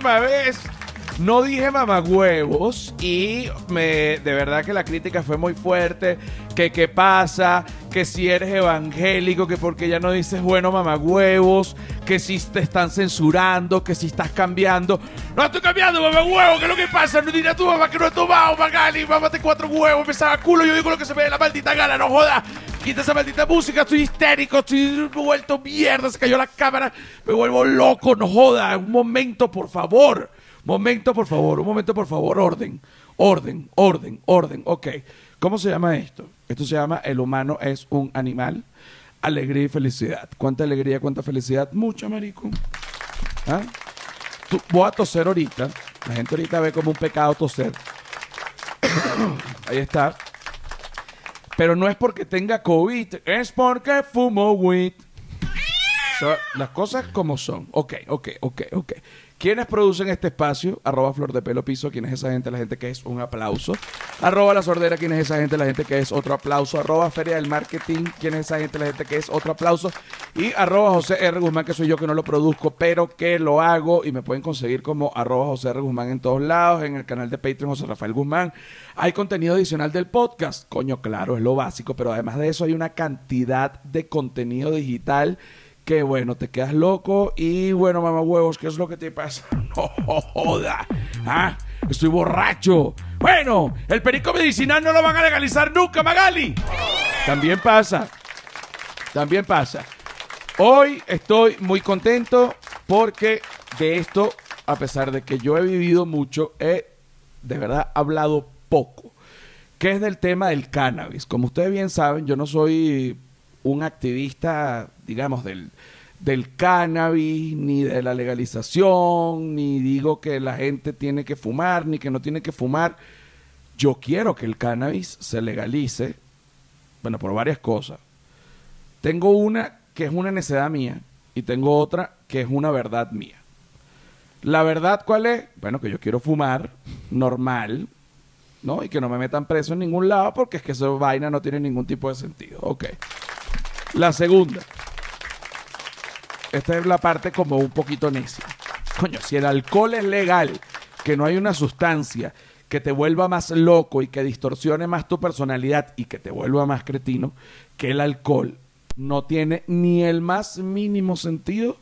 vez no dije mamagüevos y me, de verdad que la crítica fue muy fuerte. Que qué pasa, que si eres evangélico, que porque ya no dices bueno mamagüevos, que si te están censurando, que si estás cambiando. No estoy cambiando mamagüevos, ¿qué es lo que pasa? No dirás tu mamá que no he tomado, Magali, mámate cuatro huevos, me saca culo, yo digo lo que se me dé la maldita gana, no jodas. Quita esa maldita música, estoy histérico, estoy vuelto mierda, se cayó la cámara, me vuelvo loco, no joda. Un momento, por favor. Momento, por favor, un momento, por favor, orden, orden, orden, orden. Ok, ¿cómo se llama esto? Esto se llama El humano es un animal, alegría y felicidad. ¿Cuánta alegría, cuánta felicidad? Mucha, marico. ¿Ah? Voy a toser ahorita. La gente ahorita ve como un pecado toser. Ahí está. Pero no es porque tenga COVID, es porque fumo weed. Las cosas como son. Ok, ok, ok, ok. ¿Quiénes producen este espacio? Arroba Flor de Pelo Piso. ¿Quién es esa gente? La gente que es un aplauso. Arroba La Sordera. ¿Quién es esa gente? La gente que es otro aplauso. Arroba Feria del Marketing. ¿Quién es esa gente? La gente que es otro aplauso. Y arroba José R. Guzmán, que soy yo que no lo produzco, pero que lo hago. Y me pueden conseguir como arroba José R. Guzmán en todos lados. En el canal de Patreon José Rafael Guzmán. Hay contenido adicional del podcast. Coño, claro, es lo básico. Pero además de eso hay una cantidad de contenido digital que bueno, te quedas loco y bueno, mamá huevos, ¿qué es lo que te pasa? No joda. ¿Ah? Estoy borracho. Bueno, el perico medicinal no lo van a legalizar nunca, Magali. También pasa. También pasa. Hoy estoy muy contento porque de esto, a pesar de que yo he vivido mucho, he de verdad hablado poco. Que es del tema del cannabis. Como ustedes bien saben, yo no soy un activista, digamos, del, del cannabis, ni de la legalización, ni digo que la gente tiene que fumar, ni que no tiene que fumar. Yo quiero que el cannabis se legalice, bueno, por varias cosas. Tengo una que es una necedad mía y tengo otra que es una verdad mía. La verdad, ¿cuál es? Bueno, que yo quiero fumar normal, ¿no? Y que no me metan preso en ningún lado porque es que esa vaina no tiene ningún tipo de sentido. Ok. La segunda. Esta es la parte como un poquito necia. Coño, si el alcohol es legal, que no hay una sustancia que te vuelva más loco y que distorsione más tu personalidad y que te vuelva más cretino, que el alcohol no tiene ni el más mínimo sentido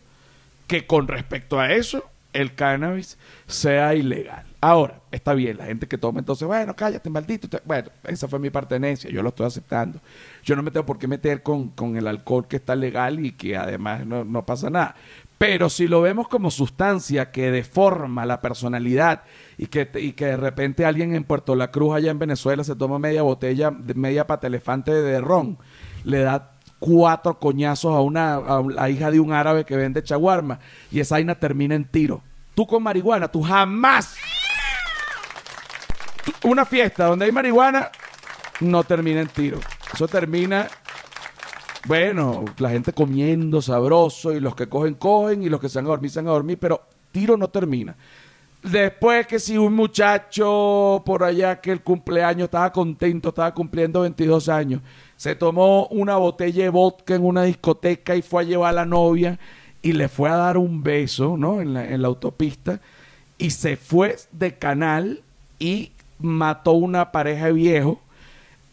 que con respecto a eso el cannabis sea ilegal. Ahora, está bien, la gente que toma entonces, bueno, cállate, maldito. Bueno, esa fue mi pertenencia, yo lo estoy aceptando. Yo no me tengo por qué meter con, con el alcohol que está legal y que además no, no pasa nada. Pero si lo vemos como sustancia que deforma la personalidad y que, y que de repente alguien en Puerto La Cruz, allá en Venezuela, se toma media botella, media pata elefante de ron, le da cuatro coñazos a una a hija de un árabe que vende chaguarma y esa vaina termina en tiro. Tú con marihuana, tú jamás. una fiesta donde hay marihuana no termina en tiro. Eso termina bueno, la gente comiendo sabroso y los que cogen, cogen y los que se van a dormir, se van a dormir, pero tiro no termina. Después que si un muchacho por allá que el cumpleaños estaba contento, estaba cumpliendo 22 años, se tomó una botella de vodka en una discoteca y fue a llevar a la novia y le fue a dar un beso, ¿no? En la, autopista y se fue de canal y mató una pareja de viejos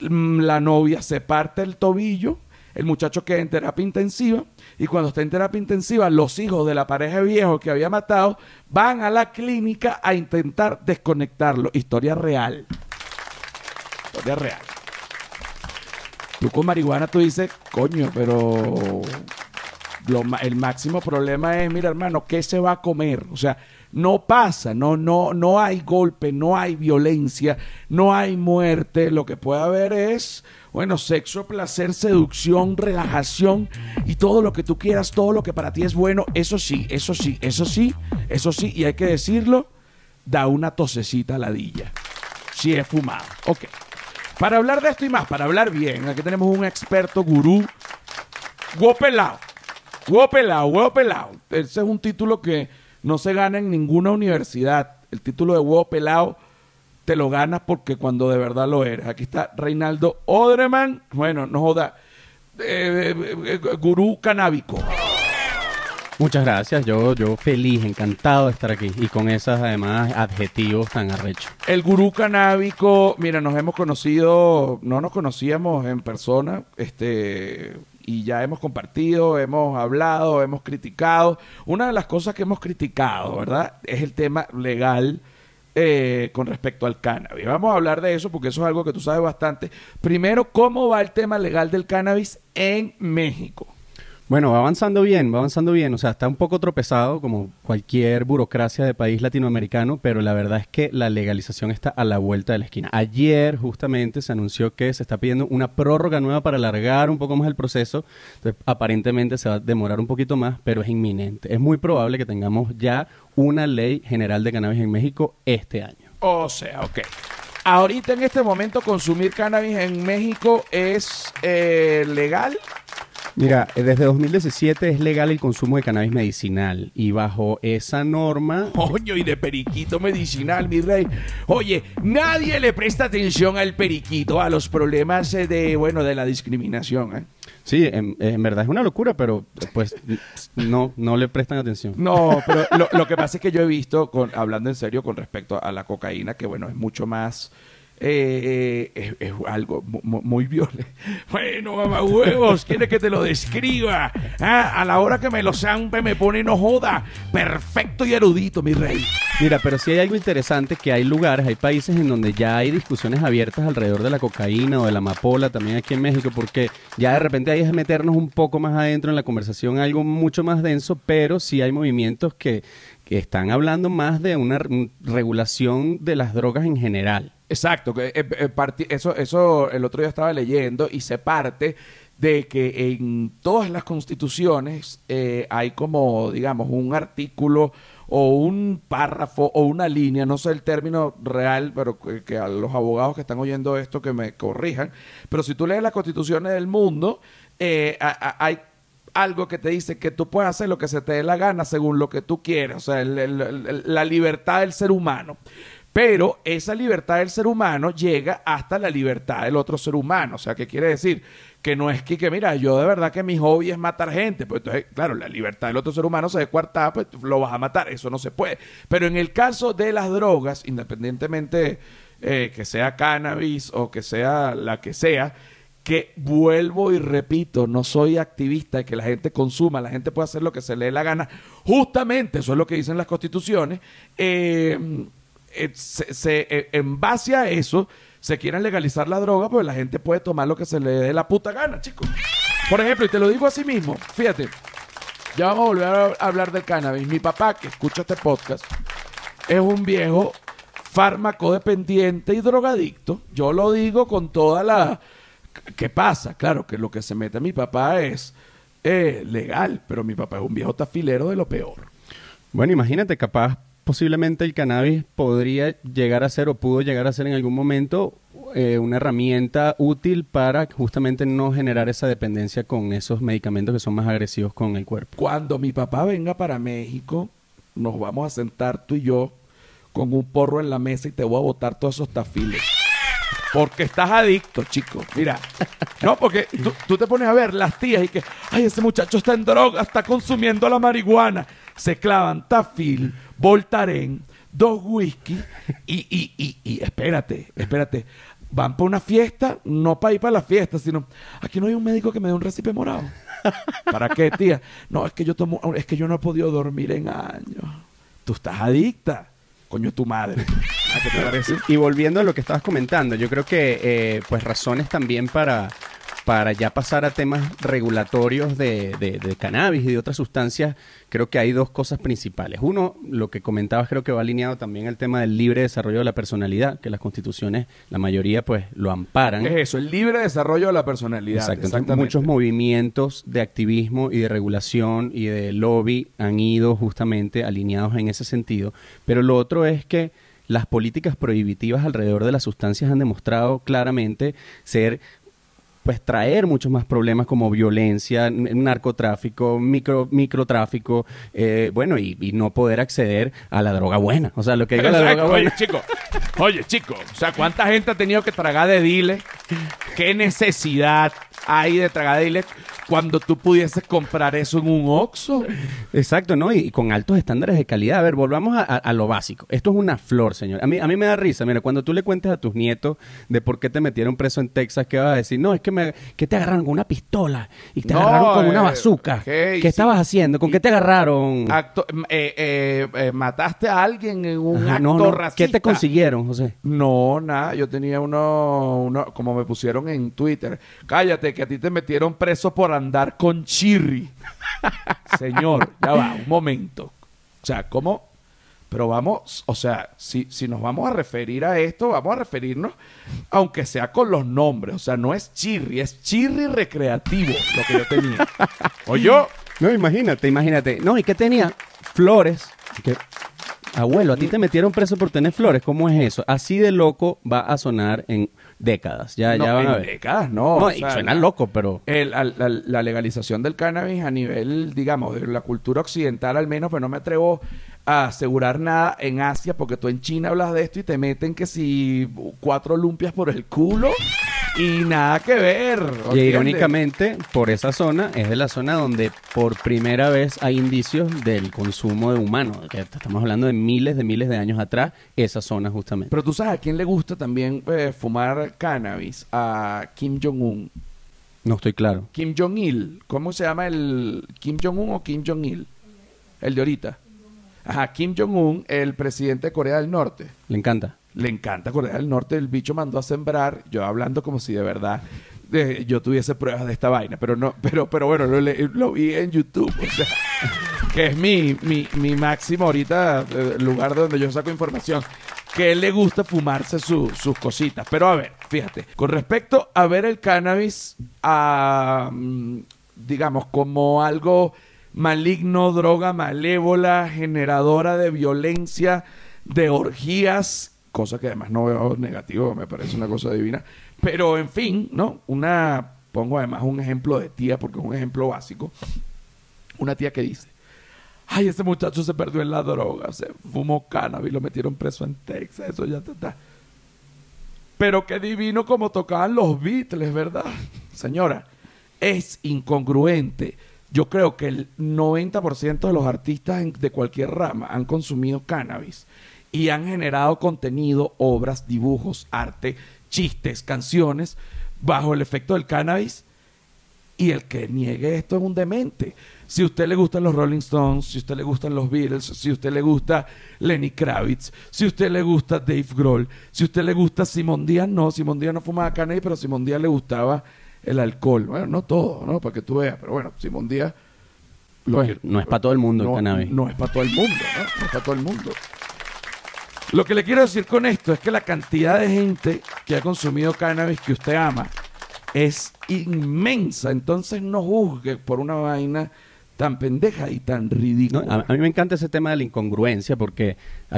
mm, la novia se parte el tobillo, el muchacho queda en terapia intensiva y cuando está en terapia intensiva los hijos de la pareja de viejo que había matado van a la clínica a intentar desconectarlo. Historia real. Historia real. Tú con marihuana tú dices, coño, pero lo el máximo problema es, mira hermano, ¿qué se va a comer? O sea, no pasa, no, no, no hay golpe, no hay violencia, no hay muerte. Lo que puede haber es, bueno, sexo, placer, seducción, relajación y todo lo que tú quieras, todo lo que para ti es bueno. Eso sí, eso sí, eso sí, eso sí, y hay que decirlo, da una tosecita ladilla. Si es fumado. Ok. Para hablar de esto y más, para hablar bien, aquí tenemos un experto gurú, huevo pelado. Huevo pelado, huevo pelado. Ese es un título que no se gana en ninguna universidad. El título de huevo pelado te lo ganas porque cuando de verdad lo eres. Aquí está Reinaldo Odreman. Bueno, no joda. eh, eh, eh, gurú canábico. Muchas gracias, yo, yo feliz, encantado de estar aquí y con esos además adjetivos tan arrechos. El gurú canábico, mira, nos hemos conocido, no nos conocíamos en persona, este, y ya hemos compartido, hemos hablado, hemos criticado. Una de las cosas que hemos criticado, ¿verdad? Es el tema legal eh, con respecto al cannabis. Vamos a hablar de eso porque eso es algo que tú sabes bastante. Primero, ¿cómo va el tema legal del cannabis en México? Bueno, va avanzando bien, va avanzando bien. O sea, está un poco tropezado como cualquier burocracia de país latinoamericano, pero la verdad es que la legalización está a la vuelta de la esquina. Ayer justamente se anunció que se está pidiendo una prórroga nueva para alargar un poco más el proceso. Entonces, aparentemente se va a demorar un poquito más, pero es inminente. Es muy probable que tengamos ya una ley general de cannabis en México este año. O sea, ok. Ahorita en este momento consumir cannabis en México es eh, legal Mira, eh, desde 2017 es legal el consumo de cannabis medicinal y bajo esa norma... Coño, y de periquito medicinal, mi rey. Oye, nadie le presta atención al periquito, a los problemas eh, de, bueno, de la discriminación, ¿eh? Sí, en, verdad es una locura, pero pues no, no le prestan atención. No, pero lo, que pasa es que yo he visto, con, hablando en serio con respecto a la cocaína, que bueno, es mucho más eh, eh, es, algo muy, violento. Bueno, mamá huevos, ¿quieres que te lo describa? Ah, a la hora que me lo zampe me pone no joda. Perfecto y erudito, mi rey. Mira, pero sí hay algo interesante que hay lugares, hay países en donde ya hay discusiones abiertas alrededor de la cocaína o de la amapola, también aquí en México, porque ya de repente hay que meternos un poco más adentro en la conversación, algo mucho más denso, pero sí hay movimientos que, que están hablando más de una regulación de las drogas en general. Exacto, que eh, eh, eso, eso el otro día estaba leyendo y se parte de que en todas las constituciones eh, hay como, digamos, un artículo o un párrafo o una línea, no sé el término real, pero que, a los abogados que están oyendo esto que me corrijan, pero si tú lees las constituciones del mundo, hay algo que te dice que tú puedes hacer lo que se te dé la gana según lo que tú quieres, o sea, la libertad del ser humano. Pero esa libertad del ser humano llega hasta la libertad del otro ser humano. O sea, ¿qué quiere decir? Que no es que, que, mira, yo de verdad que mi hobby es matar gente. Pues entonces, claro, la libertad del otro ser humano se descuarta, pues lo vas a matar. Eso no se puede. Pero en el caso de las drogas, independientemente eh, que sea cannabis o que sea la que sea, que vuelvo y repito, no soy activista de que la gente consuma, la gente puede hacer lo que se le dé la gana. Justamente, eso es lo que dicen las constituciones. Eh, eh, se, eh, en base a eso se quieren legalizar la droga, pues la gente puede tomar lo que se le dé la puta gana, chicos. Por ejemplo, y te lo digo así mismo, fíjate, ya vamos a volver a hablar del cannabis. Mi papá, que escucha este podcast, es un viejo fármaco dependiente y drogadicto. Yo lo digo con toda la... ¿Qué pasa? Claro que lo que se mete a mi papá es eh, legal, pero mi papá es un viejo tafilero de lo peor. Bueno, imagínate, capaz posiblemente el cannabis podría llegar a ser o pudo llegar a ser en algún momento eh, una herramienta útil para justamente no generar esa dependencia con esos medicamentos que son más agresivos con el cuerpo. Cuando mi papá venga para México, nos vamos a sentar tú y yo con un porro en la mesa y te voy a botar todos esos tafiles. Porque estás adicto, chico. Mira, no, porque tú, tú, te pones a ver las tías y que, ay, ese muchacho está en droga, está consumiendo la marihuana. Se clavan tafil, Voltaren, dos whisky y, y, y, y espérate, espérate. Van para una fiesta, no para ir para la fiesta, sino aquí no hay un médico que me dé un recipe morado. ¿Para qué, tía? No, es que yo tomo, es que yo no he podido dormir en años. Tú estás adicta. Coño, tu madre. Y volviendo a lo que estabas comentando, yo creo que eh, pues razones también para para ya pasar a temas regulatorios de, de, cannabis y de otras sustancias, creo que hay dos cosas principales. Uno, lo que comentabas creo que va alineado también al tema del libre desarrollo de la personalidad, que las constituciones, la mayoría pues lo amparan. Es eso, el libre desarrollo de la personalidad. Exacto, muchos movimientos de activismo y de regulación y de lobby han ido justamente alineados en ese sentido. Pero lo otro es que las políticas prohibitivas alrededor de las sustancias han demostrado claramente ser pues traer muchos más problemas como violencia, narcotráfico, micro, microtráfico, eh, bueno, y, no poder acceder a la droga buena. O sea, lo que diga la droga buena. Oye, chico, oye, chico, o sea, ¿cuánta gente ha tenido que tragar de dile? ¿Qué necesidad? ahí de tragadile cuando tú pudieses comprar eso en un Oxxo. Exacto, ¿no? Y, y con altos estándares de calidad. A ver, volvamos a, a- a lo básico. Esto es una flor, señor. A mí, a mí me da risa. Mira, cuando tú le cuentes a tus nietos de por qué te metieron preso en Texas, ¿qué vas a decir? No, es que, me, que te agarraron con una pistola y te No, agarraron con una eh, bazooka. hey, ¿Qué sí. estabas haciendo? ¿Con qué te agarraron? Acto- eh, eh, eh, mataste a alguien en un Ajá, acto no, no. racista. ¿Qué te consiguieron, José? No, nada, yo tenía uno, uno, como me pusieron en Twitter, cállate que a ti te metieron preso por andar con Chirri. Señor, ya va, un momento. O sea, ¿cómo? Pero vamos, o sea, si, si nos vamos a referir a esto, vamos a referirnos, aunque sea con los nombres. O sea, no es Chirri, es Chirri recreativo lo que yo tenía. O yo, No, imagínate, imagínate. No, ¿y qué tenía? Flores. Que- Abuelo, a ti te metieron preso por tener flores. ¿Cómo es eso? Así de loco va a sonar en décadas. Ya, no, ya van a en ver. décadas, no. No, o sea, suena loco, pero... el- al- la, la legalización del cannabis a nivel, digamos, de la cultura occidental al menos, pero no me atrevo a asegurar nada en Asia, porque tú en China hablas de esto y te meten que si cuatro lumpias por el culo y nada que ver. Y irónicamente, por esa zona es de la zona donde por primera vez hay indicios del consumo de humanos. Que estamos hablando de miles de miles de años atrás, esa zona justamente. Pero tú sabes a quién le gusta también eh, fumar cannabis, a Kim Jong-un. No estoy claro. Kim Jong-il, ¿cómo se llama el Kim Jong-un o Kim Jong-il? El de ahorita. Ajá, Kim Jong-un, el presidente de Corea del Norte. Le encanta. Le encanta Corea del Norte, el bicho mandó a sembrar, yo hablando como si de verdad yo tuviese pruebas de esta vaina, pero no, pero, pero bueno, lo, vi en YouTube, o sea, que es mi, mi, mi máximo ahorita eh, lugar donde yo saco información, que él le gusta fumarse su- sus cositas. Pero a ver, fíjate, con respecto a ver el cannabis, a, digamos, como algo maligno, droga malévola, generadora de violencia, de orgías, cosa que además no veo negativo, me parece una cosa divina. Pero en fin, ¿no? Una, pongo además un ejemplo de tía, porque es un ejemplo básico. Una tía que dice, ay, ese muchacho se perdió en la droga, se fumó cannabis, lo metieron preso en Texas, eso ya está. Pero qué divino como tocaban los Beatles, ¿verdad? Señora, es incongruente. Yo creo que el 90% de los artistas de cualquier rama han consumido cannabis y han generado contenido, obras, dibujos, arte, chistes, canciones bajo el efecto del cannabis y el que niegue esto es un demente. Si a usted le gustan los Rolling Stones, si a usted le gustan los Beatles, si a usted le gusta Lenny Kravitz, si a usted le gusta Dave Grohl, si a usted le gusta Simón Díaz, no, Simón Díaz no fumaba cannabis, pero Simón Díaz le gustaba el alcohol. Bueno, no todo, ¿no? Para que tú veas, pero bueno, Simón Díaz... lo Pues, no es para todo el mundo el no, cannabis. No es para todo el mundo, ¿no? No es para todo el mundo. Lo que le quiero decir con esto es que la cantidad de gente que ha consumido cannabis que usted ama es inmensa. Entonces no juzgue por una vaina tan pendeja y tan No, ridícula. a, a mí me encanta ese tema de la incongruencia porque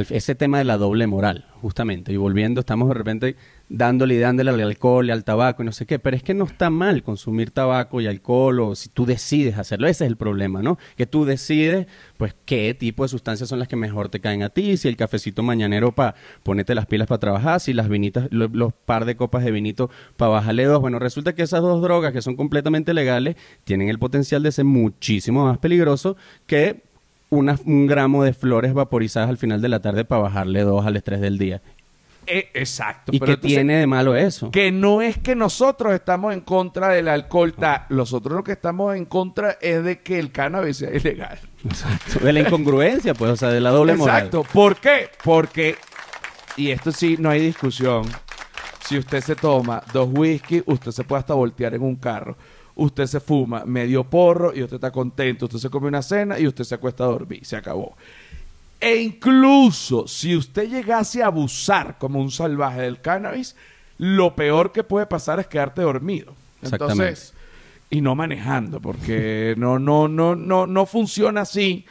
ese tema de la doble moral, justamente, y volviendo, estamos de repente dándole y dándole al alcohol y al tabaco y no sé qué, pero es que no está mal consumir tabaco y alcohol o si tú decides hacerlo, ese es el problema, ¿no? Que tú decides, pues, qué tipo de sustancias son las que mejor te caen a ti, si el cafecito mañanero para ponerte las pilas para trabajar, si las vinitas, lo- los par de copas de vinito para bajarle dos, bueno, resulta que esas dos drogas que son completamente legales tienen el potencial de ser muchísimo más peligroso que una- un gramo de flores vaporizadas al final de la tarde para bajarle dos al estrés del día. Eh, exacto. ¿Y pero qué entonces, tiene de malo eso? Que no es que nosotros estamos en contra del alcohol. ta- Nosotros lo que estamos en contra es de que el cannabis sea ilegal. De la incongruencia, pues, o sea, de la doble moral. Exacto. ¿Por qué? Porque, y esto sí, no hay discusión. Si usted se toma dos whisky, usted se puede hasta voltear en un carro. Usted se fuma medio porro y usted está contento. Usted se come una cena y usted se acuesta a dormir. Se acabó. E incluso si usted llegase a abusar como un salvaje del cannabis, lo peor que puede pasar es quedarte dormido. Exactamente. Entonces, y no manejando, porque no, no, no, no, no funciona así.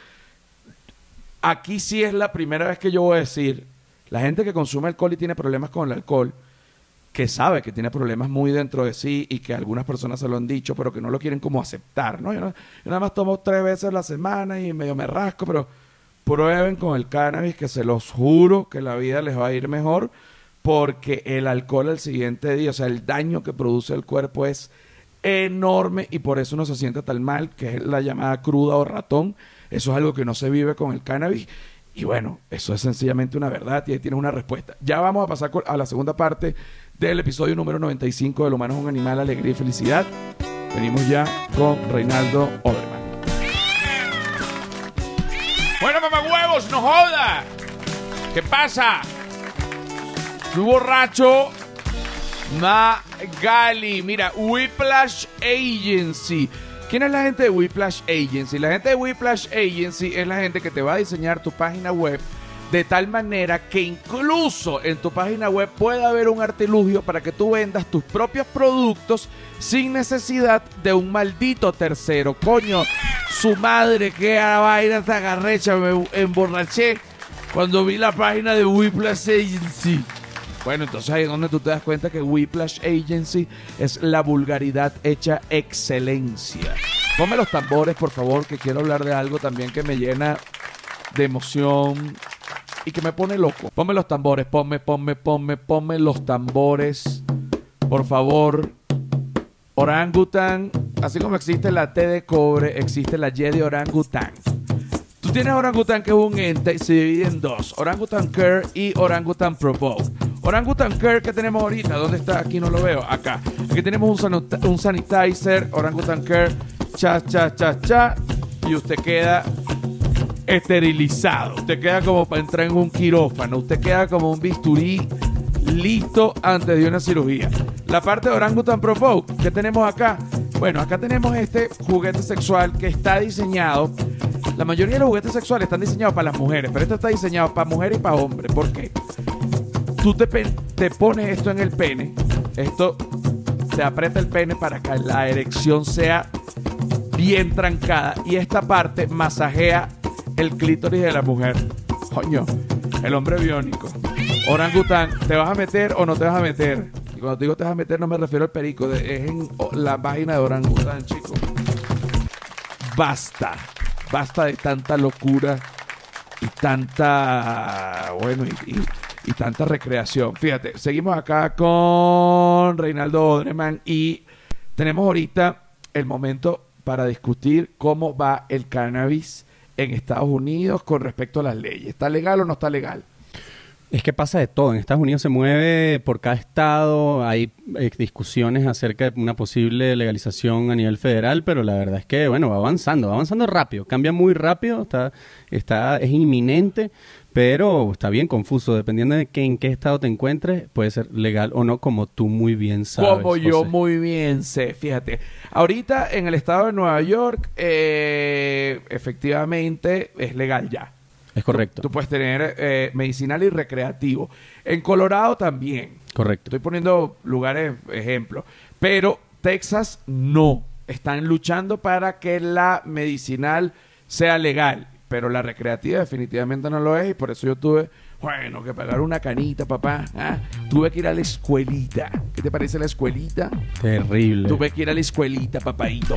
Aquí sí es la primera vez que yo voy a decir, la gente que consume alcohol y tiene problemas con el alcohol, que sabe que tiene problemas muy dentro de sí y que algunas personas se lo han dicho, pero que no lo quieren como aceptar, ¿no? Yo, nada más tomo tres veces a la semana y medio me rasco, pero prueben con el cannabis que se los juro que la vida les va a ir mejor porque el alcohol al siguiente día, o sea, el daño que produce el cuerpo es enorme y por eso no se siente tan mal, que es la llamada cruda o ratón. Eso es algo que no se vive con el cannabis. Y bueno, eso es sencillamente una verdad y ahí tienes una respuesta. Ya vamos a pasar a la segunda parte del episodio número 95 de Lo humano es un animal, alegría y felicidad. Venimos ya con Reinaldo Oberman. Bueno, mamá huevos, no joda. ¿Qué pasa? Estoy borracho. Magali, mira, Whiplash Agency. ¿Quién es la gente de Whiplash Agency? La gente de Whiplash Agency es la gente que te va a diseñar tu página web de tal manera que incluso en tu página web pueda haber un artilugio para que tú vendas tus propios productos sin necesidad de un maldito tercero. Coño, su madre, qué vaina esta garrecha, me emborraché cuando vi la página de Whiplash Agency. Bueno, entonces ahí es donde tú te das cuenta que Whiplash Agency es la vulgaridad hecha excelencia. Ponme los tambores, por favor, que quiero hablar de algo también que me llena de emoción y que me pone loco. Ponme los tambores, ponme, ponme, ponme, ponme los tambores. Por favor. Orangutan, así como existe la T de cobre, existe la Y de orangutan. Tú tienes orangutan que es un ente y se divide en dos, orangutan care y orangutan provoke. Orangutan Care que tenemos ahorita, ¿dónde está? Aquí no lo veo, acá. Aquí tenemos un, un sanitizer, Orangutan Care, cha, cha, cha, cha, y usted queda esterilizado. Usted queda como para entrar en un quirófano, usted queda como un bisturí listo antes de una cirugía. La parte de Orangutan Provoke que tenemos acá, bueno, acá tenemos este juguete sexual que está diseñado. La mayoría de los juguetes sexuales están diseñados para las mujeres, pero este está diseñado para mujeres y para hombres. ¿Por qué? tú te, pones esto en el pene, esto te aprieta el pene para que la erección sea bien trancada y esta parte masajea el clítoris de la mujer. Coño, el hombre biónico. Orangután, ¿te vas a meter o no te vas a meter? Y cuando digo te vas a meter no me refiero al perico, es en la página de orangután, chicos. Basta, basta de tanta locura y tanta, bueno, y y tanta recreación. Fíjate, seguimos acá con Reinaldo Odreman y tenemos ahorita el momento para discutir cómo va el cannabis en Estados Unidos con respecto a las leyes. ¿Está legal o no está legal? Es que pasa de todo. En Estados Unidos se mueve por cada estado. Hay eh, discusiones acerca de una posible legalización a nivel federal, pero la verdad es que, bueno, va avanzando, va avanzando rápido. Cambia muy rápido, está, está, es inminente pero está bien confuso, dependiendo de que, en qué estado te encuentres, puede ser legal o no, como tú muy bien sabes. Como yo muy bien sé, fíjate. Ahorita en el estado de Nueva York, eh, efectivamente es legal ya. Es correcto. Tú, puedes tener eh, medicinal y recreativo. En Colorado también. Correcto. Estoy poniendo lugares, ejemplos. Pero Texas no. Están luchando para que la medicinal sea legal pero la recreativa definitivamente no lo es y por eso yo tuve, bueno, que pagar una canita, papá. ¿ah? Tuve que ir a la escuelita. ¿Qué te parece la escuelita? Terrible. Tuve que ir a la escuelita, papadito.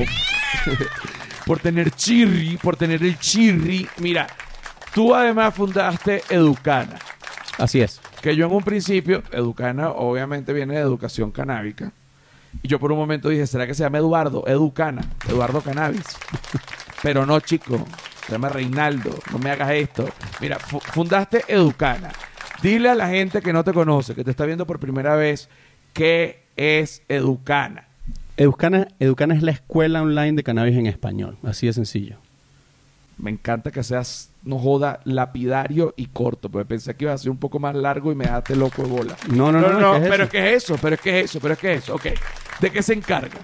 por tener chirri, por tener el chirri. Mira, tú además fundaste Educana. Así es. Que yo en un principio, Educana obviamente viene de educación canábica. Y yo por un momento dije, ¿será que se llama Eduardo? Educana, Eduardo Cannabis. Pero no, chico se llama Reinaldo, no me hagas esto. Mira, fundaste Educana. Dile a la gente que no te conoce, que te está viendo por primera vez, ¿qué es Educana? Educana, Educana es la escuela online de cannabis en español, así de sencillo. Me encanta que seas, no joda, lapidario y corto, porque pensé que iba a ser un poco más largo y me dejaste loco de bola. No, no, no, no, pero es que es eso, pero es que es eso, pero es que es eso. Ok, ¿de qué se encarga?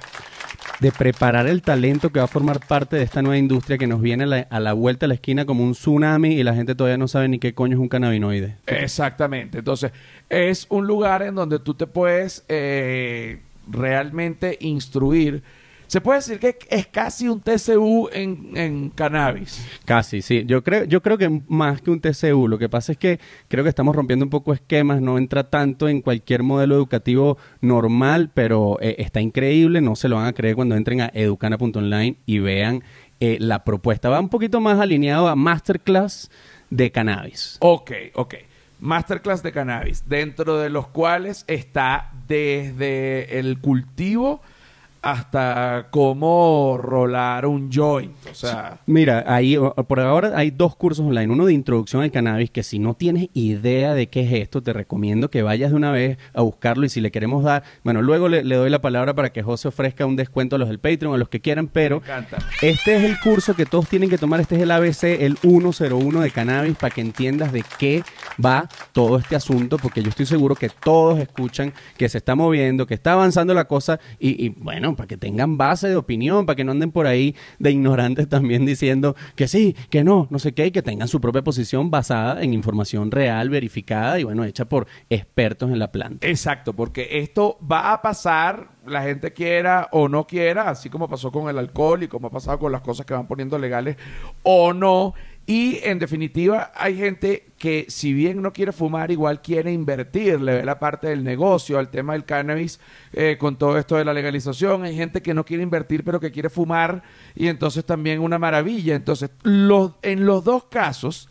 De preparar el talento que va a formar parte de esta nueva industria que nos viene a la, vuelta de la esquina como un tsunami y la gente todavía no sabe ni qué coño es un cannabinoide. Exactamente. Entonces, es un lugar en donde tú te puedes eh, realmente instruir se puede decir que es casi un TCU en, cannabis. Casi, sí. Yo creo, yo creo que más que un TCU. Lo que pasa es que creo que estamos rompiendo un poco esquemas. No entra tanto en cualquier modelo educativo normal, pero eh, está increíble. No se lo van a creer cuando entren a educana.online y vean eh, la propuesta. Va un poquito más alineado a masterclass de cannabis. Ok, ok. Masterclass de cannabis, dentro de los cuales está desde el cultivo hasta cómo rolar un joint. O sea, Mira, ahí por ahora hay dos cursos online. Uno de introducción al cannabis, que si no tienes idea de qué es esto, te recomiendo que vayas de una vez a buscarlo y si le queremos dar, bueno, luego le, le doy la palabra para que José ofrezca un descuento a los del Patreon, a los que quieran, pero este es el curso que todos tienen que tomar. Este es el ABC, el 101 de cannabis, para que entiendas de qué va todo este asunto, porque yo estoy seguro que todos escuchan que se está moviendo, que está avanzando la cosa, y, y, bueno, para que tengan base de opinión, para que no anden por ahí de ignorantes también diciendo que sí, que no, no sé qué, y que tengan su propia posición basada en información real, verificada y bueno, hecha por expertos en la planta. Exacto, porque esto va a pasar, la gente quiera o no quiera, así como pasó con el alcohol y como ha pasado con las cosas que van poniendo legales o no. Y en definitiva, hay gente que si bien no quiere fumar, igual quiere invertir, le ve la parte del negocio, al tema del cannabis, eh, con todo esto de la legalización. Hay gente que no quiere invertir, pero que quiere fumar, y entonces también una maravilla. Entonces, los, en los dos casos,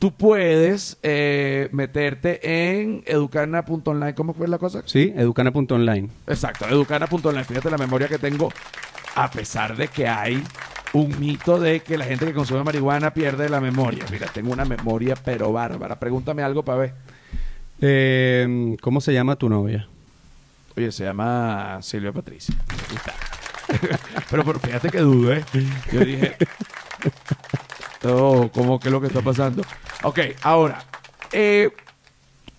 tú puedes eh, meterte en educana.online. ¿Cómo fue la cosa? ¿Sí? Educana.online. Exacto, educana.online. Fíjate la memoria que tengo, a pesar de que hay un mito de que la gente que consume marihuana pierde la memoria. Mira, tengo una memoria pero bárbara. Pregúntame algo para ver. Eh, ¿Cómo se llama tu novia? Oye, se llama Silvia Patricia. Pero, pero fíjate que dudé. Yo dije, oh, ¿cómo que es lo que está pasando? Ok, ahora, eh,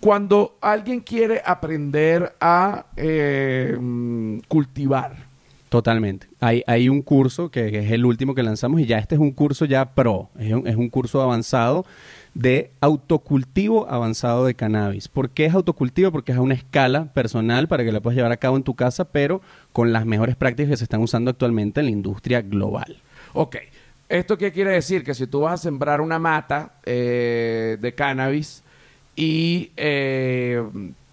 cuando alguien quiere aprender a eh, mm, cultivar, Totalmente. Hay, hay un curso que, es el último que lanzamos y ya este es un curso ya pro, es un, es un curso avanzado de autocultivo avanzado de cannabis. ¿Por qué es autocultivo? Porque es a una escala personal para que la puedas llevar a cabo en tu casa, pero con las mejores prácticas que se están usando actualmente en la industria global. Ok, ¿esto qué quiere decir? Que si tú vas a sembrar una mata eh, de cannabis y eh,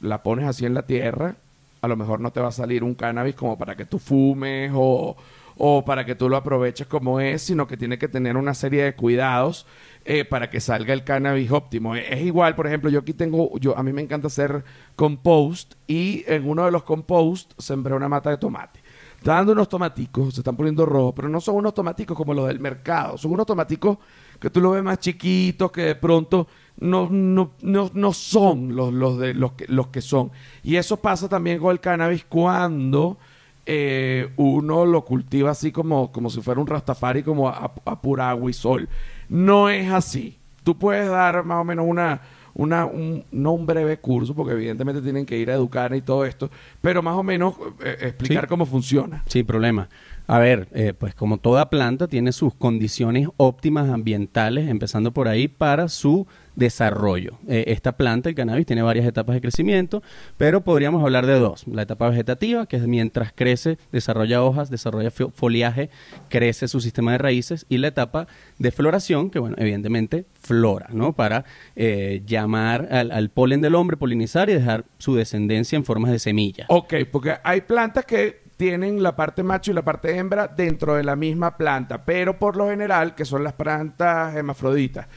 la pones así en la tierra, a lo mejor no te va a salir un cannabis como para que tú fumes o, o para que tú lo aproveches como es, sino que tiene que tener una serie de cuidados eh, para que salga el cannabis óptimo. Es igual, por ejemplo, yo aquí tengo, yo a mí me encanta hacer compost y en uno de los compost sembré una mata de tomate. Está dando unos tomaticos, se están poniendo rojos, pero no son unos tomaticos como los del mercado, son unos tomaticos que tú lo ves más chiquitos, que de pronto no, no, no, no son los, los, de, los, que, los que son. Y eso pasa también con el cannabis cuando eh, uno lo cultiva así como, como si fuera un rastafari, como a, a pura agua y sol. No es así. Tú puedes dar más o menos una, una un, no un breve curso, porque evidentemente tienen que ir a educar y todo esto, pero más o menos eh, explicar Sí. cómo funciona. Sin problema. A ver, eh, pues como toda planta tiene sus condiciones óptimas ambientales, empezando por ahí, para su desarrollo. Eh, esta planta, el cannabis, tiene varias etapas de crecimiento, pero podríamos hablar de dos. La etapa vegetativa, que es mientras crece, desarrolla hojas, desarrolla fo- foliaje, crece su sistema de raíces, y la etapa de floración, que bueno, evidentemente flora, ¿no? Para eh, llamar al, al polen del hombre, polinizar y dejar su descendencia en formas de semillas. Ok, porque hay plantas que tienen la parte macho y la parte hembra dentro de la misma planta, pero por lo general, que son las plantas hermafroditas.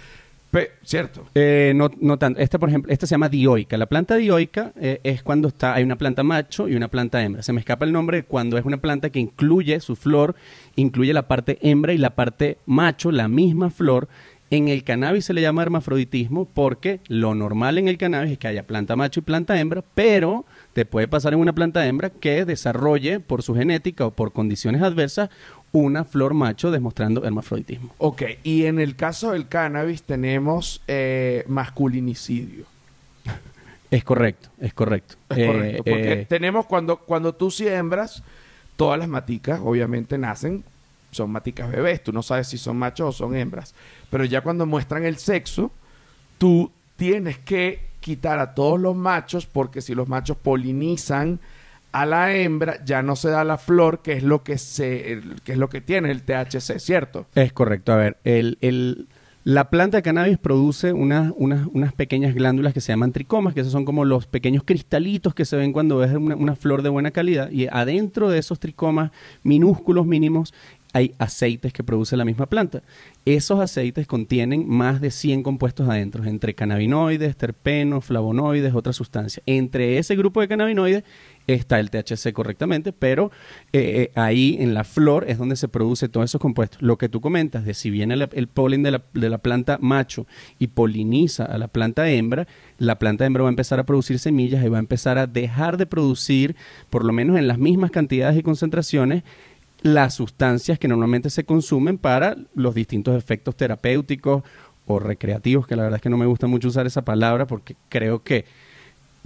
¿Cierto? Eh, no, no tanto. Esta, por ejemplo, esta se llama dioica. La planta dioica eh, es cuando está, hay una planta macho y una planta hembra. Se me escapa el nombre cuando es una planta que incluye su flor, incluye la parte hembra y la parte macho, la misma flor. En el cannabis se le llama hermafroditismo porque lo normal en el cannabis es que haya planta macho y planta hembra, pero te puede pasar en una planta hembra que desarrolle por su genética o por condiciones adversas una flor macho demostrando hermafroditismo. Ok, y en el caso del cannabis tenemos eh, masculinicidio. Es correcto, es correcto. Es Eh, correcto, porque eh, tenemos cuando, cuando tú siembras, todas las maticas obviamente nacen, son maticas bebés, tú no sabes si son machos o son hembras, pero ya cuando muestran el sexo, tú tienes que quitar a todos los machos porque si los machos polinizan a la hembra ya no se da la flor que es lo que se que es lo que tiene el THC, ¿cierto? Es correcto. A ver, el, el- la planta de cannabis produce unas, unas, unas pequeñas glándulas que se llaman tricomas, que esos son como los pequeños cristalitos que se ven cuando ves una, una flor de buena calidad. Y adentro de esos tricomas minúsculos mínimos hay aceites que produce la misma planta. Esos aceites contienen más de 100 compuestos adentro, entre cannabinoides, terpenos, flavonoides, otras sustancias. Entre ese grupo de cannabinoides está el THC correctamente, pero eh, eh, ahí en la flor es donde se produce todos esos compuestos. Lo que tú comentas de si viene el, polen de la, de la, planta macho y poliniza a la planta hembra, la planta hembra va a empezar a producir semillas y va a empezar a dejar de producir, por lo menos en las mismas cantidades y concentraciones, las sustancias que normalmente se consumen para los distintos efectos terapéuticos o recreativos, que la verdad es que no me gusta mucho usar esa palabra porque creo que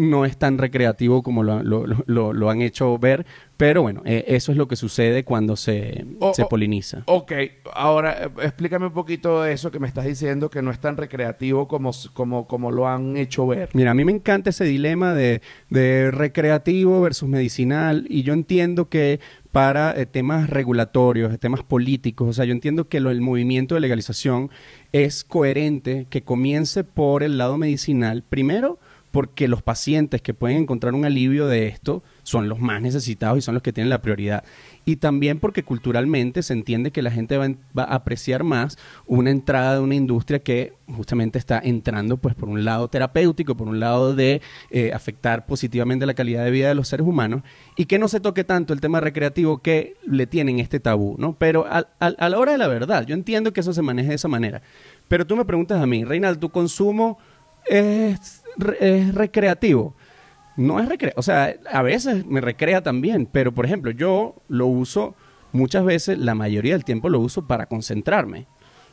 no es tan recreativo como lo, lo, lo, han hecho ver, pero bueno, eh, eso es lo que sucede cuando se, se poliniza. ok, ahora eh, explícame un poquito eso que me estás diciendo, que no es tan recreativo como, como, como lo han hecho ver. Mira, a mí me encanta ese dilema de, de recreativo versus medicinal, y yo entiendo que para eh, temas regulatorios, temas políticos, o sea, yo entiendo que el movimiento de legalización es coherente que comience por el lado medicinal, primero, porque los pacientes que pueden encontrar un alivio de esto son los más necesitados y son los que tienen la prioridad. Y también porque culturalmente se entiende que la gente va, a apreciar más una entrada de una industria que justamente está entrando pues por un lado terapéutico, por un lado de eh, afectar positivamente la calidad de vida de los seres humanos y que no se toque tanto el tema recreativo que le tienen este tabú, ¿no? Pero a, a la hora de la verdad, yo entiendo que eso se maneje de esa manera. Pero tú me preguntas a mí, Reinald, ¿tu consumo es es recreativo. No es recreativo, o sea, a veces me recrea también, pero por ejemplo, yo lo uso muchas veces, la mayoría del tiempo lo uso para concentrarme,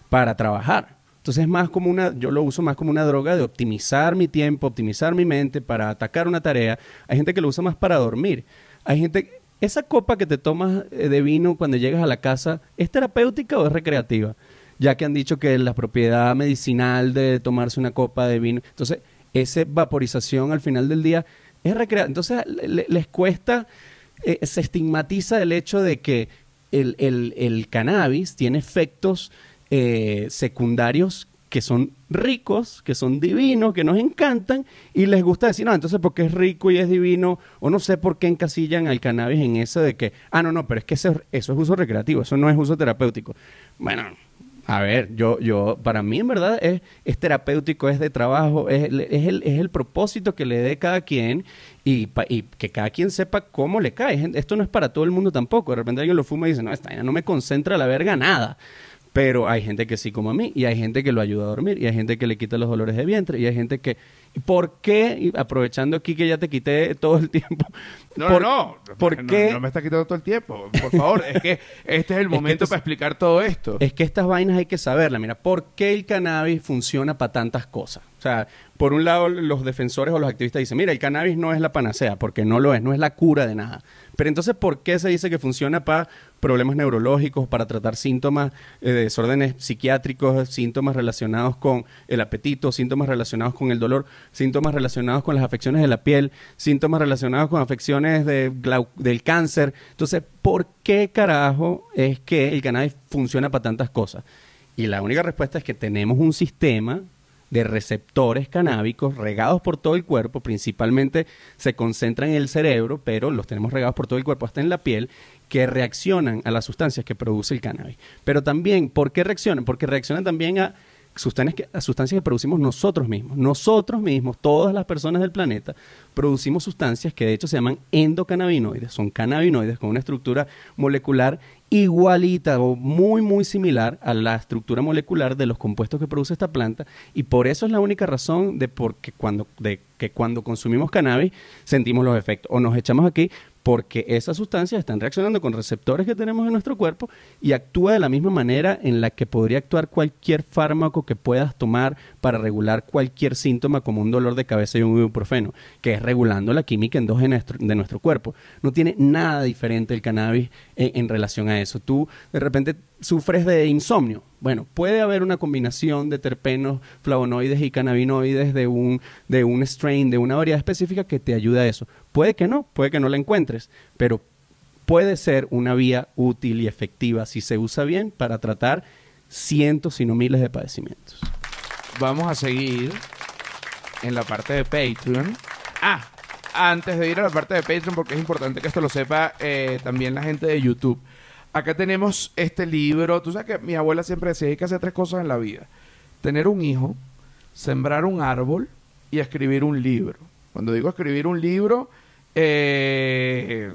para trabajar. Entonces es más como una, yo lo uso más como una droga de optimizar mi tiempo, optimizar mi mente para atacar una tarea. Hay gente que lo usa más para dormir. Hay gente, esa copa que te tomas eh, de vino cuando llegas a la casa, ¿es terapéutica o es recreativa? Ya que han dicho que la propiedad medicinal de tomarse una copa de vino. Entonces, esa vaporización al final del día es recrear. Entonces les cuesta, eh, se estigmatiza el hecho de que el, cannabis tiene efectos eh, secundarios que son ricos, que son divinos, que nos encantan y les gusta decir, no, entonces porque es rico y es divino, o no sé por qué encasillan al cannabis en eso de que, ah, no, no, pero es que eso, eso es uso recreativo, eso no es uso terapéutico. Bueno, a ver, yo, yo, para mí en verdad es, es terapéutico, es de trabajo, es, es, el, es el propósito que le dé cada quien y, que cada quien sepa cómo le cae. Esto no es para todo el mundo tampoco. De repente alguien lo fuma y dice, no, esta no me concentra la verga nada. Pero hay gente que sí como a mí, y hay gente que lo ayuda a dormir, y hay gente que le quita los dolores de vientre, y hay gente que ¿Por qué, aprovechando aquí que ya te quité todo el tiempo? No, no, ¿por qué? No, me está quitando todo el tiempo. Por favor, es que este es el momento para explicar todo esto. Es que estas vainas hay que saberlas. Mira, ¿por qué el cannabis funciona para tantas cosas? O sea, por un lado, los defensores o los activistas dicen, mira, el cannabis no es la panacea, porque no lo es, no es la cura de nada. Pero entonces, ¿por qué se dice que funciona para problemas neurológicos, para tratar síntomas eh, de desórdenes psiquiátricos, síntomas relacionados con el apetito, síntomas relacionados con el dolor, síntomas relacionados con las afecciones de la piel, síntomas relacionados con afecciones de del cáncer? Entonces, ¿por qué carajo es que el cannabis funciona para tantas cosas? Y la única respuesta es que tenemos un sistema de receptores canábicos regados por todo el cuerpo, principalmente se concentran en el cerebro, pero los tenemos regados por todo el cuerpo, hasta en la piel, que reaccionan a las sustancias que produce el cannabis. Pero también, ¿por qué reaccionan? Porque reaccionan también a sustancias que, sustancias que producimos nosotros mismos. Nosotros mismos, todas las personas del planeta, producimos sustancias que de hecho se llaman endocannabinoides. Son cannabinoides con una estructura molecular igualita o muy muy similar a la estructura molecular de los compuestos que produce esta planta y por eso es la única razón de por cuando de que cuando consumimos cannabis sentimos los efectos o nos echamos aquí porque esas sustancias están reaccionando con receptores que tenemos en nuestro cuerpo y actúa de la misma manera en la que podría actuar cualquier fármaco que puedas tomar para regular cualquier síntoma como un dolor de cabeza y un ibuprofeno, que es regulando la química endógena de nuestro cuerpo. No tiene nada diferente el cannabis en, relación a eso. Tú de repente sufres de insomnio. Bueno, puede haber una combinación de terpenos, flavonoides y cannabinoides de un, de un strain, de una variedad específica que te ayuda a eso. Puede que no, puede que no la encuentres, pero puede ser una vía útil y efectiva si se usa bien para tratar cientos, si no miles de padecimientos vamos a seguir en la parte de Patreon. Ah, antes de ir a la parte de Patreon, porque es importante que esto lo sepa eh, también la gente de YouTube. acá tenemos este libro. Tú sabes que mi abuela siempre decía, hay que hacer tres cosas en la vida. Tener un hijo, sembrar un árbol y escribir un libro. Cuando digo escribir un libro, eh,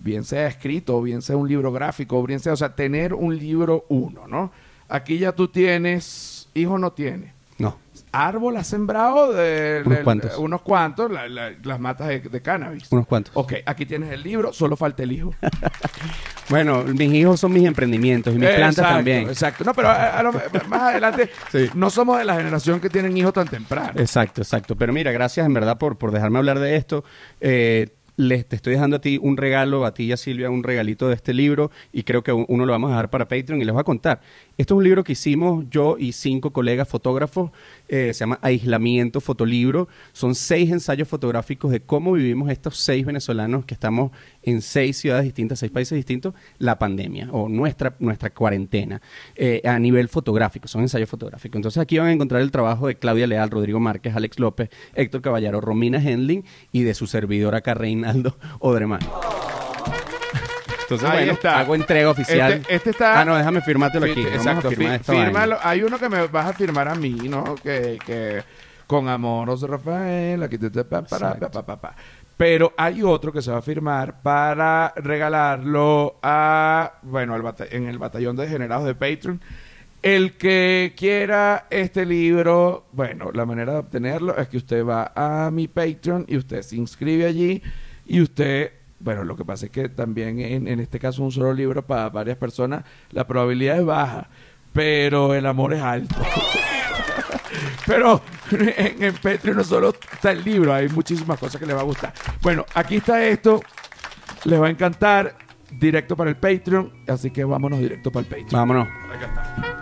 bien sea escrito, bien sea un libro gráfico, bien sea, o sea, tener un libro uno, ¿no? Aquí ya tú tienes, hijo no tiene. Árbol has sembrado de, Unos de- cuantos. unos cuantos, la- la- las matas de, de cannabis. Unos cuantos. Ok, aquí tienes el libro, solo falta el hijo. Bueno, mis hijos son mis emprendimientos y mis plantas Exacto, también. Exacto. No, pero a- a lo- más adelante Sí. no somos de la generación que tienen hijos tan temprano. Exacto, exacto. Pero mira, gracias en verdad por, por dejarme hablar de esto. Eh, les, te estoy dejando a ti un regalo, a ti y a Silvia, un regalito de este libro y creo que un- uno lo vamos a dejar para Patreon y les voy a contar. Esto es un libro que hicimos yo y cinco colegas fotógrafos, eh, se llama Aislamiento Fotolibro. Son seis ensayos fotográficos de cómo vivimos estos seis venezolanos que estamos en seis ciudades distintas, seis países distintos, la pandemia o nuestra, nuestra cuarentena eh, a nivel fotográfico, son ensayos fotográficos. Entonces aquí van a encontrar el trabajo de Claudia Leal, Rodrigo Márquez, Alex López, Héctor Caballero, Romina Hendling y de su servidor acá Reinaldo Odremán. Entonces, Ahí bueno, está. hago entrega oficial. Este, este está. Ah, no, déjame firmártelo aquí. Vamos exacto, a firmar fi- esta vaina. fírmalo. Hay uno que me vas a firmar a mí, ¿no? Que, que con amor, José Rafael, aquí te, te- pa, para, pa, pa, pa. Pero hay otro que se va a firmar para regalarlo a, bueno, al en el batallón de degenerados de Patreon. El que quiera este libro, bueno, la manera de obtenerlo es que usted va a mi Patreon y usted se inscribe allí y usted, bueno, lo que pasa es que también en, en este caso un solo libro para varias personas, la probabilidad es baja, pero el amor es alto. pero en, en Patreon no solo está el libro, hay muchísimas cosas que les va a gustar. Bueno, aquí está esto, les va a encantar, directo para el Patreon, así que vámonos directo para el Patreon. Vámonos. Acá está.